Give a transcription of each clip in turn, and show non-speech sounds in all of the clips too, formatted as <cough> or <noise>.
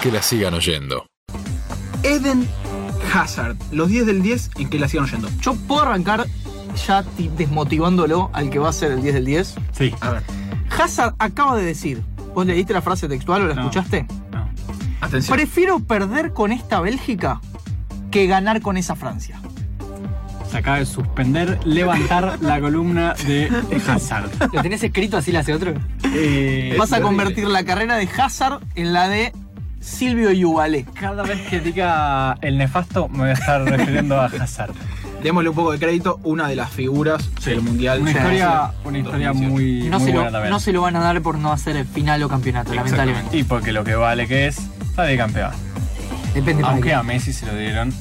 que la sigan oyendo. Eden Hazard, los 10 del 10 en que la sigan oyendo. Yo puedo arrancar ya ti- desmotivándolo al que va a ser el 10 del 10. Sí. A ver, Hazard acaba de decir, ¿vos leíste la frase textual o la No. escuchaste? No. atención. Prefiero perder con esta Bélgica que ganar con esa Francia. Se acaba de suspender, levantar la columna de Hazard. ¿Lo tenés escrito así la hace otro? Eh, Vas a convertir la carrera de Hazard en la de Silvio Yuvalé. cada vez que diga el nefasto me voy a estar refiriendo a Hazard. Démosle un poco de crédito, una de las figuras del Mundial. Una historia, Francia una historia 2018. muy, No, muy se lo, buena también. no se lo van a dar por no hacer el final o campeonato, lamentablemente. Y porque lo que vale que es, sale campeón. Depende Aunque a Messi se lo dieron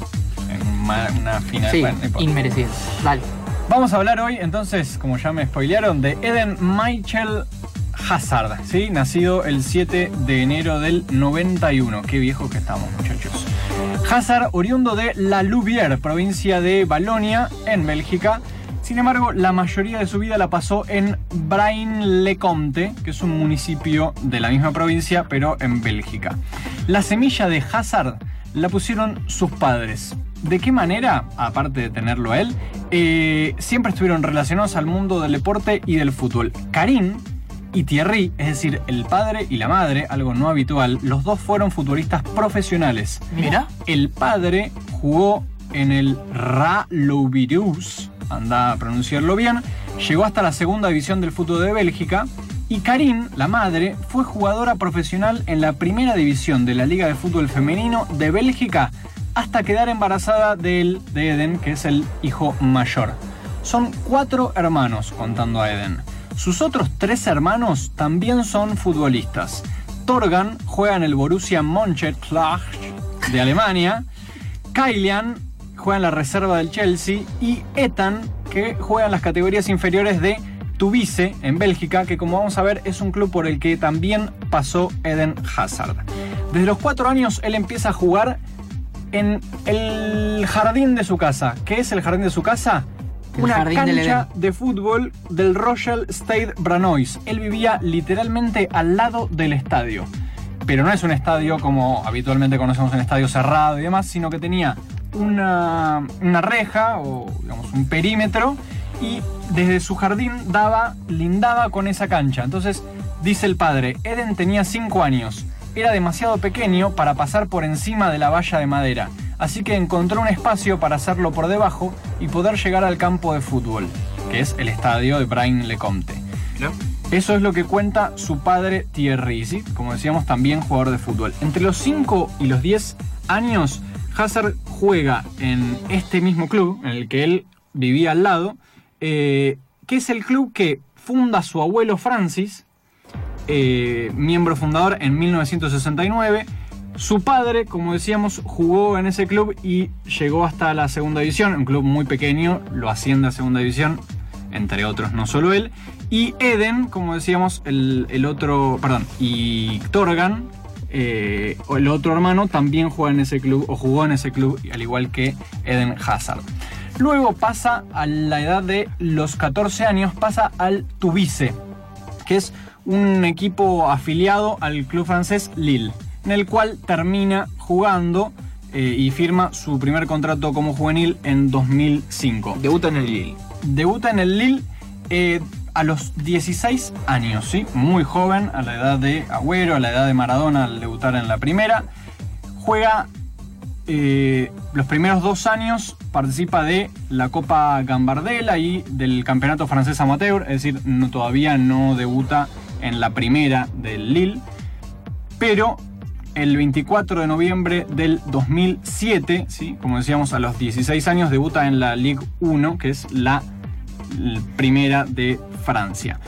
en una, una final. Sí, bueno, inmerecido. Dale. Vamos a hablar hoy, entonces, como ya me spoilearon, de Eden Michael Hazard, ¿sí? Nacido el 7 de enero del 91. Qué viejo que estamos, muchachos. Hazard, oriundo de La Louvière, provincia de Balonia, en Bélgica. Sin embargo, la mayoría de su vida la pasó en Braine-le-Comte, que es un municipio de la misma provincia, pero en Bélgica. La semilla de Hazard la pusieron sus padres. ¿De qué manera? Aparte de tenerlo a él, eh, siempre estuvieron relacionados al mundo del deporte y del fútbol. Karim y Thierry, es decir, el padre y la madre, algo no habitual, los dos fueron futbolistas profesionales. Mira. El padre jugó en el Ra Louvirus, anda a pronunciarlo bien, llegó hasta la segunda división del fútbol de Bélgica y Karim, la madre, fue jugadora profesional en la primera división de la Liga de Fútbol Femenino de Bélgica hasta quedar embarazada de él, de Eden, que es el hijo mayor. Son cuatro hermanos, contando a Eden. Sus otros tres hermanos también son futbolistas. Torgan juega en el Borussia Mönchengladbach de Alemania. Kylian juega en la reserva del Chelsea. Y Ethan, que juega en las categorías inferiores de Tubice, en Bélgica, que como vamos a ver es un club por el que también pasó Eden Hazard. Desde los cuatro años él empieza a jugar en el jardín de su casa. ¿Qué es el jardín de su casa? Una cancha de fútbol del Royal Stade Branois. Él vivía literalmente al lado del estadio. Pero no es un estadio como habitualmente conocemos un estadio cerrado y demás, sino que tenía una, una reja o digamos un perímetro y desde su jardín daba, lindaba con esa cancha. Entonces, dice el padre, Eden tenía 5 años. Era demasiado pequeño para pasar por encima de la valla de madera, así que encontró un espacio para hacerlo por debajo y poder llegar al campo de fútbol, que es el estadio de Brain-le-Comte. ¿No? Eso es lo que cuenta su padre Thierry, ¿sí? como decíamos, también jugador de fútbol. Entre los 5 y los 10 años, Hazard juega en este mismo club, en el que él vivía al lado, eh, que es el club que funda su abuelo Francis, eh, miembro fundador en 1969. Su padre, como decíamos, jugó en ese club y llegó hasta la segunda división, un club muy pequeño, lo asciende a segunda división, entre otros, no solo él. Y Eden, como decíamos, el, otro, perdón, y Torgan, eh, el otro hermano, también juega en ese club, o jugó en ese club, al igual que Eden Hazard. Luego pasa a la edad de los 14 años, pasa al Tubice, que es un equipo afiliado al club francés Lille, en el cual termina jugando eh, y firma su primer contrato como juvenil en 2005. Debuta en el Lille. Debuta en el Lille eh, a los 16 años, ¿sí? Muy joven, a la edad de Agüero, a la edad de Maradona al debutar en la primera. Juega eh, los primeros dos años, participa de la Copa Gambardella y del Campeonato Francés Amateur, es decir, no, todavía no debuta en la primera del Lille. Pero el 24 de noviembre del 2007, ¿sí? como decíamos, a los 16 años debuta en la Ligue 1, que es la primera de Francia.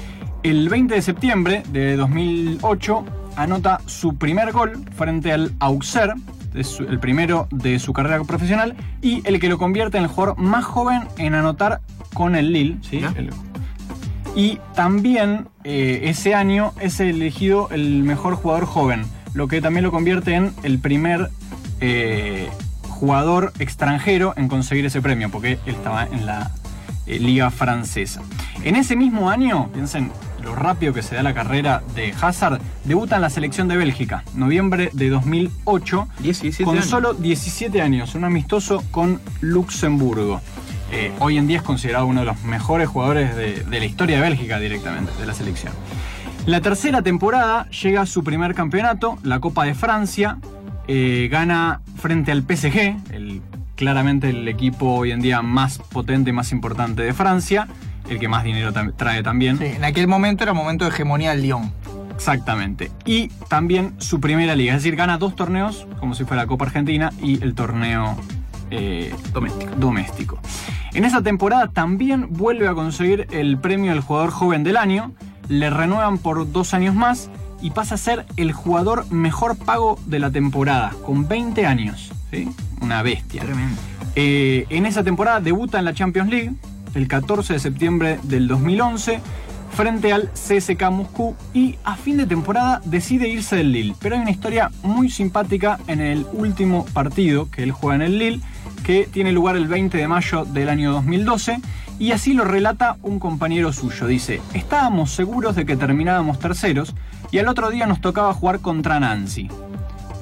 El 20 de septiembre de 2008 anota su primer gol frente al Auxerre, es el primero de su carrera profesional y el que lo convierte en el jugador más joven en anotar con el Lille. ¿sí? Y también eh, ese año es elegido el mejor jugador joven, lo que también lo convierte en el primer eh, jugador extranjero en conseguir ese premio, porque él estaba en la eh, liga francesa. En ese mismo año, piensen lo rápido que se da la carrera de Hazard, debuta en la selección de Bélgica, noviembre de 2008, 17 con años. solo 17 años, un amistoso con Luxemburgo. Eh, hoy en día es considerado uno de los mejores jugadores de, de la historia de Bélgica directamente, de la selección. La tercera temporada llega a su primer campeonato, la Copa de Francia, eh, gana frente al PSG, el, claramente el equipo hoy en día más potente y más importante de Francia, el que más dinero tam- trae también. Sí, en aquel momento era momento de hegemonía del Lyon. Exactamente. Y también su primera liga, es decir, gana dos torneos, como si fuera la Copa Argentina y el torneo eh, Doméstico. doméstico. En esa temporada también vuelve a conseguir el premio al jugador joven del año, le renuevan por dos años más y pasa a ser el jugador mejor pago de la temporada, con 20 años. ¿sí? Una bestia. Tremendo. Eh, en esa temporada debuta en la Champions League el 14 de septiembre del 2011 frente al CSK Moscú y a fin de temporada decide irse del Lille. Pero hay una historia muy simpática en el último partido que él juega en el Lille que tiene lugar el 20 de mayo del año 2012 y así lo relata un compañero suyo. Dice, estábamos seguros de que terminábamos terceros y al otro día nos tocaba jugar contra Nancy.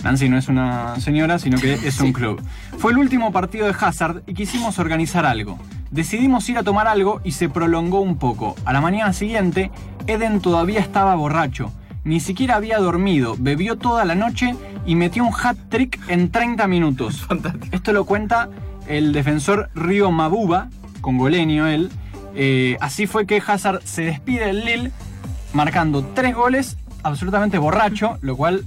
Nancy no es una señora, sino que es un club. Fue el último partido de Hazard y quisimos organizar algo. Decidimos ir a tomar algo y se prolongó un poco. A la mañana siguiente, Eden todavía estaba borracho. Ni siquiera había dormido, bebió toda la noche y metió un hat trick en 30 minutos. Fantástico. Esto lo cuenta el defensor Río Mabuba, congoleño él. Eh, así fue que Hazard se despide del Lille marcando tres goles, absolutamente borracho, lo cual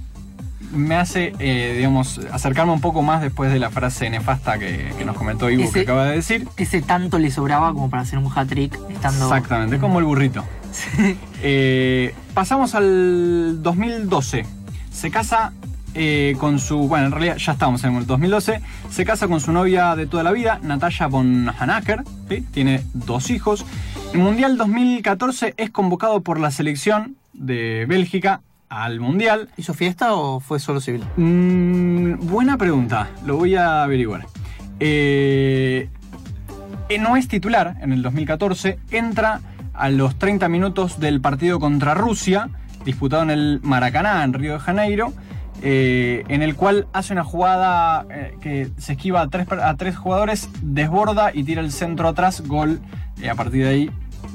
me hace, eh, digamos, acercarme un poco más después de la frase nefasta que, que nos comentó Ivo que Ese- acaba de decir. Ese tanto le sobraba como para hacer un hat-trick estando... Exactamente, como el burrito. <laughs> Eh, pasamos al 2012. Se casa eh, con su. Bueno, en realidad ya estábamos en el 2012. Se casa con su novia de toda la vida, Natalia von Hanacker. ¿sí? Tiene dos hijos. En el Mundial 2014 es convocado por la selección de Bélgica al Mundial. ¿Hizo fiesta o fue solo civil? Mm, buena pregunta, lo voy a averiguar. Eh, no es titular en el 2014, entra a los 30 minutos del partido contra Rusia, disputado en el Maracaná, en Río de Janeiro, eh, en el cual hace una jugada eh, que se esquiva a tres, a tres jugadores, desborda y tira el centro atrás, gol. Eh, a partir de ahí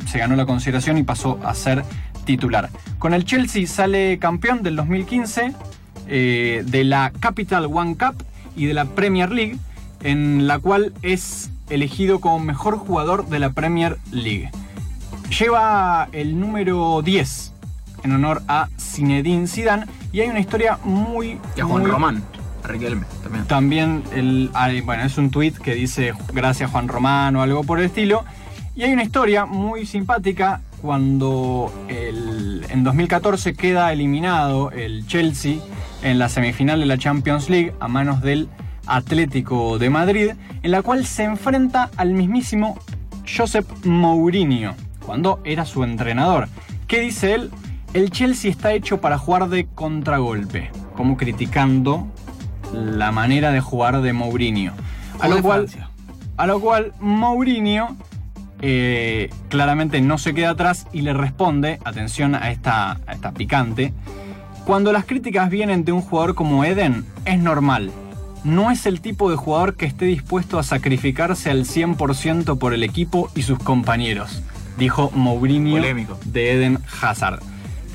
se ganó la consideración y pasó a ser titular. Con el Chelsea sale campeón del 2015 eh, de la Capital One Cup y de la Premier League, en la cual es elegido como mejor jugador de la Premier League. Lleva el número 10 en honor a Zinedine Zidane y hay una historia muy... Y a Juan muy- Román. A Riquelme también. también, el, hay- bueno, es un tweet que dice gracias Juan Román o algo por el estilo. Y hay una historia muy simpática cuando el- en 2014 queda eliminado el Chelsea en la semifinal de la Champions League a manos del Atlético de Madrid, en la cual se enfrenta al mismísimo Josep Mourinho, cuando era su entrenador. ¿Qué dice él? El Chelsea está hecho para jugar de contragolpe, como criticando la manera de jugar de Mourinho. A lo cual, a lo cual Mourinho eh, claramente no se queda atrás y le responde, atención a esta, a esta picante, cuando las críticas vienen de un jugador como Eden, es normal. No es el tipo de jugador que esté dispuesto a sacrificarse al 100% por el equipo y sus compañeros, dijo Mourinho Polémico. de Eden Hazard.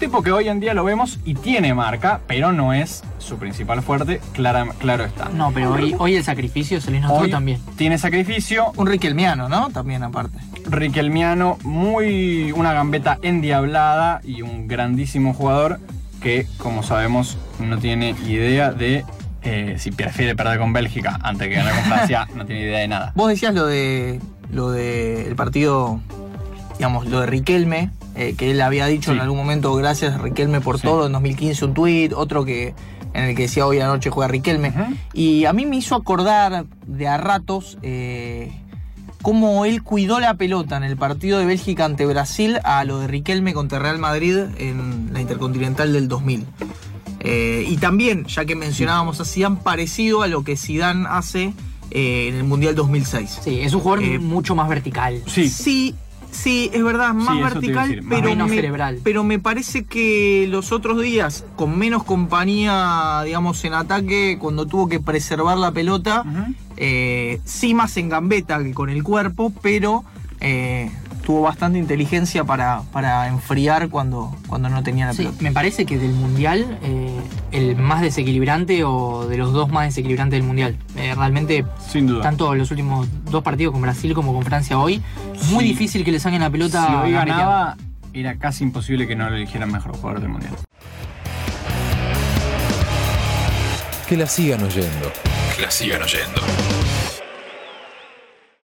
Tipo que hoy en día lo vemos y tiene marca, pero no es su principal fuerte, clara- claro está. No, pero hoy, hoy el sacrificio se les notó también. tiene sacrificio, Un riquelmiano, ¿no? También aparte. Riquelmiano, muy una gambeta endiablada y un grandísimo jugador que, como sabemos, no tiene idea de eh, si prefiere perder con Bélgica antes que ganar con Francia, <laughs> no tiene idea de nada. Vos decías lo de lo de el partido, digamos, lo de Riquelme, eh, que él había dicho Sí. en algún momento, gracias Riquelme por Sí. todo, en 2015 un tuit, otro que en el que decía hoy anoche juega Riquelme. Y a mí me hizo acordar de a ratos eh, cómo él cuidó la pelota en el partido de Bélgica ante Brasil a lo de Riquelme contra Real Madrid en la Intercontinental del 2000. Eh, y también, ya que mencionábamos a Zidane, parecido a lo que Zidane hace eh, en el Mundial 2006. Sí, es un jugador Eh, mucho más vertical. Sí, Sí, Sí, es verdad, más Sí, vertical, decir, más pero, menos me, cerebral. pero me parece que los otros días, con menos compañía, digamos, en ataque, cuando tuvo que preservar la pelota, eh, sí más en gambeta que con el cuerpo, pero eh, tuvo bastante inteligencia para, para enfriar cuando, cuando no tenía la Sí, pelota. me parece que del mundial, eh, el más desequilibrante o de los dos más desequilibrantes del mundial. Eh, realmente, Sin duda. tanto los últimos dos partidos con Brasil como con Francia hoy, muy difícil que le saquen la pelota si hoy ganaba, era casi imposible que no lo eligieran mejor jugador del mundial. Que la sigan oyendo. Que la sigan oyendo.